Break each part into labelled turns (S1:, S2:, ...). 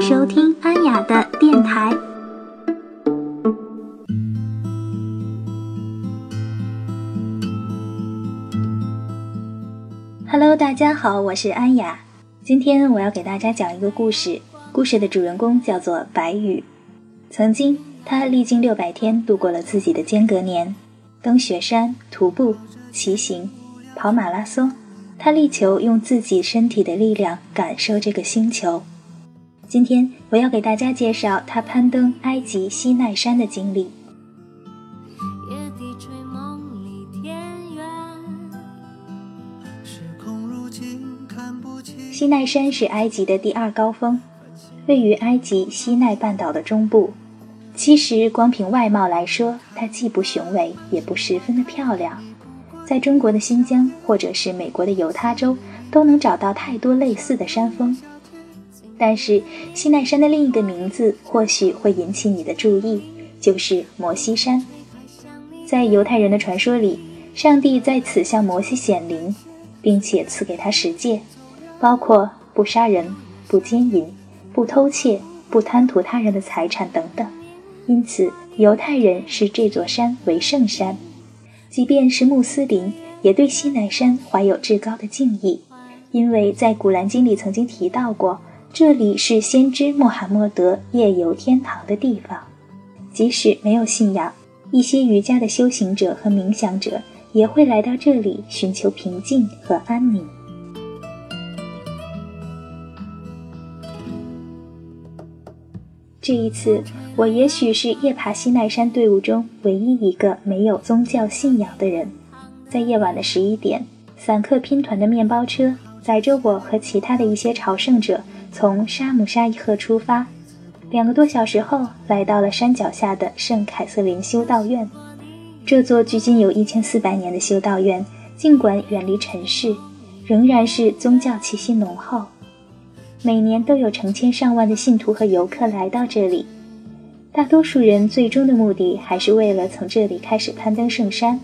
S1: 收听安雅的电台。Hello，大家好，我是安雅。今天我要给大家讲一个故事，故事的主人公叫做白羽。曾经，他历经六百天度过了自己的间隔年，登雪山、徒步、骑行、跑马拉松。他力求用自己身体的力量感受这个星球。今天我要给大家介绍他攀登埃及西奈山的经历。西奈山是埃及的第二高峰，位于埃及西奈半岛的中部。其实光凭外貌来说，它既不雄伟，也不十分的漂亮。在中国的新疆，或者是美国的犹他州，都能找到太多类似的山峰。但是西奈山的另一个名字或许会引起你的注意，就是摩西山。在犹太人的传说里，上帝在此向摩西显灵，并且赐给他十诫，包括不杀人、不奸淫、不偷窃、不贪图他人的财产等等。因此，犹太人视这座山为圣山。即便是穆斯林，也对西奈山怀有至高的敬意，因为在《古兰经》里曾经提到过，这里是先知穆罕默德夜游天堂的地方。即使没有信仰，一些瑜伽的修行者和冥想者也会来到这里寻求平静和安宁。这一次，我也许是夜爬西奈山队伍中唯一一个没有宗教信仰的人。在夜晚的十一点，散客拼团的面包车载着我和其他的一些朝圣者从沙姆沙伊赫出发。两个多小时后，来到了山脚下的圣凯瑟琳修道院。这座距今有一千四百年的修道院，尽管远离尘世，仍然是宗教气息浓厚。每年都有成千上万的信徒和游客来到这里，大多数人最终的目的还是为了从这里开始攀登圣山。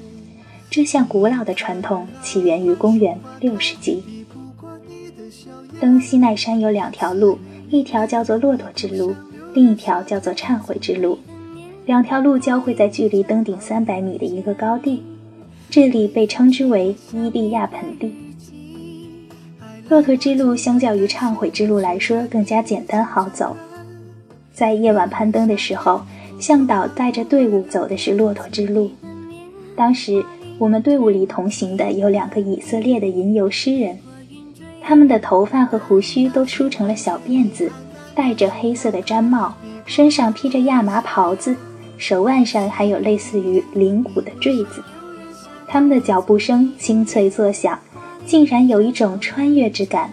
S1: 这项古老的传统起源于公元六世纪。登西奈山有两条路，一条叫做骆驼之路，另一条叫做忏悔之路。两条路交汇在距离登顶三百米的一个高地，这里被称之为伊利亚盆地。骆驼之路相较于忏悔之路来说更加简单好走。在夜晚攀登的时候，向导带着队伍走的是骆驼之路。当时我们队伍里同行的有两个以色列的吟游诗人，他们的头发和胡须都梳成了小辫子，戴着黑色的毡帽，身上披着亚麻袍子，手腕上还有类似于铃鼓的坠子。他们的脚步声清脆作响。竟然有一种穿越之感。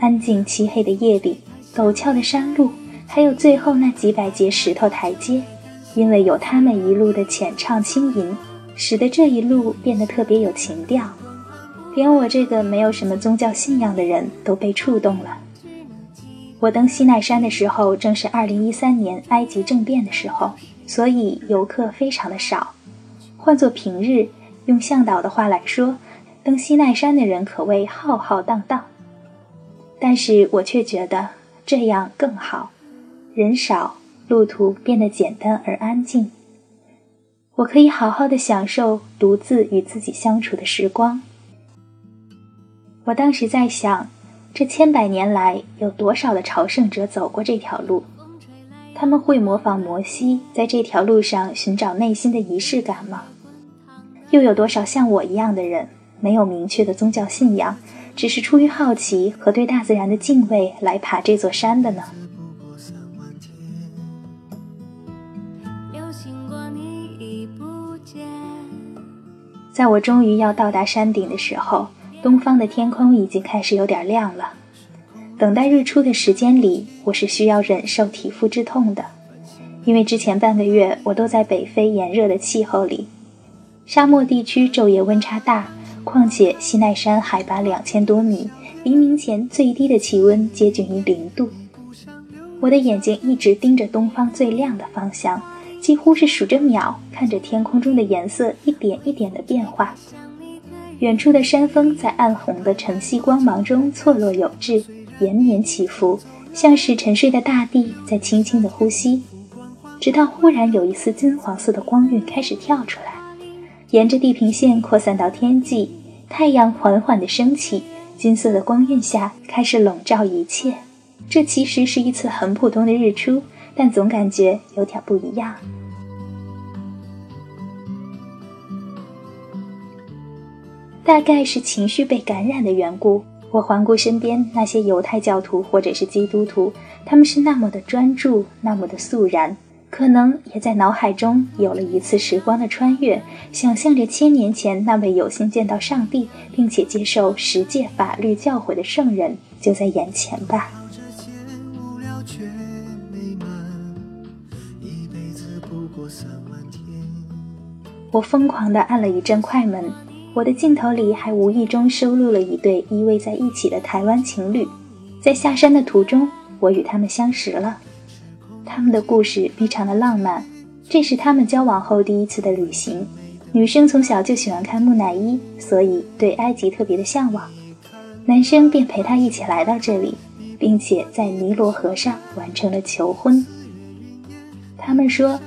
S1: 安静漆黑的夜里，陡峭的山路，还有最后那几百节石头台阶，因为有他们一路的浅唱轻吟，使得这一路变得特别有情调。连我这个没有什么宗教信仰的人都被触动了。我登西奈山的时候，正是2013年埃及政变的时候，所以游客非常的少。换作平日，用向导的话来说。登西奈山的人可谓浩浩荡荡，但是我却觉得这样更好，人少，路途变得简单而安静，我可以好好的享受独自与自己相处的时光。我当时在想，这千百年来有多少的朝圣者走过这条路？他们会模仿摩西在这条路上寻找内心的仪式感吗？又有多少像我一样的人？没有明确的宗教信仰，只是出于好奇和对大自然的敬畏来爬这座山的呢。在我终于要到达山顶的时候，东方的天空已经开始有点亮了。等待日出的时间里，我是需要忍受体肤之痛的，因为之前半个月我都在北非炎热的气候里，沙漠地区昼夜温差大。况且西奈山海拔两千多米，黎明前最低的气温接近于零度。我的眼睛一直盯着东方最亮的方向，几乎是数着秒，看着天空中的颜色一点一点的变化。远处的山峰在暗红的晨曦光芒中错落有致，延绵起伏，像是沉睡的大地在轻轻的呼吸，直到忽然有一丝金黄色的光晕开始跳出来，沿着地平线扩散到天际，太阳缓缓的升起，金色的光晕下开始笼罩一切。这其实是一次很普通的日出，但总感觉有点不一样。大概是情绪被感染的缘故，我环顾身边那些犹太教徒或者是基督徒，他们是那么的专注，那么的肃然，可能也在脑海中有了一次时光的穿越，想象着千年前那位有幸见到上帝并且接受十诫法律教诲的圣人就在眼前吧。我疯狂地按了一阵快门。我的镜头里还无意中收录了一对依偎在一起的台湾情侣，在下山的途中，我与他们相识了。他们的故事非常的浪漫，这是他们交往后第一次的旅行。女生从小就喜欢看木乃伊，所以对埃及特别的向往。男生便陪她一起来到这里，并且在尼罗河上完成了求婚。他们说，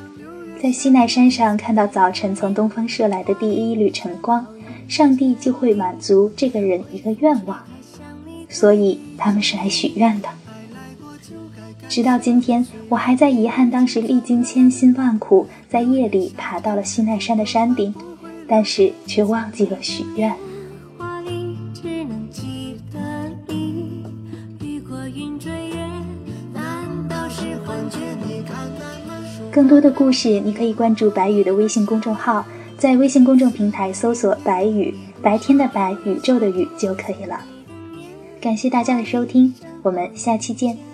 S1: 在西奈山上看到早晨从东方射来的第一缕晨光。上帝就会满足这个人一个愿望，所以他们是来许愿的。直到今天，我还在遗憾当时历经千辛万苦，在夜里爬到了西奈山的山顶，但是却忘记了许愿。更多的故事，你可以关注白宇的微信公众号。在微信公众平台搜索“白宇”，白天的白，宇宙的宇就可以了。感谢大家的收听，我们下期见。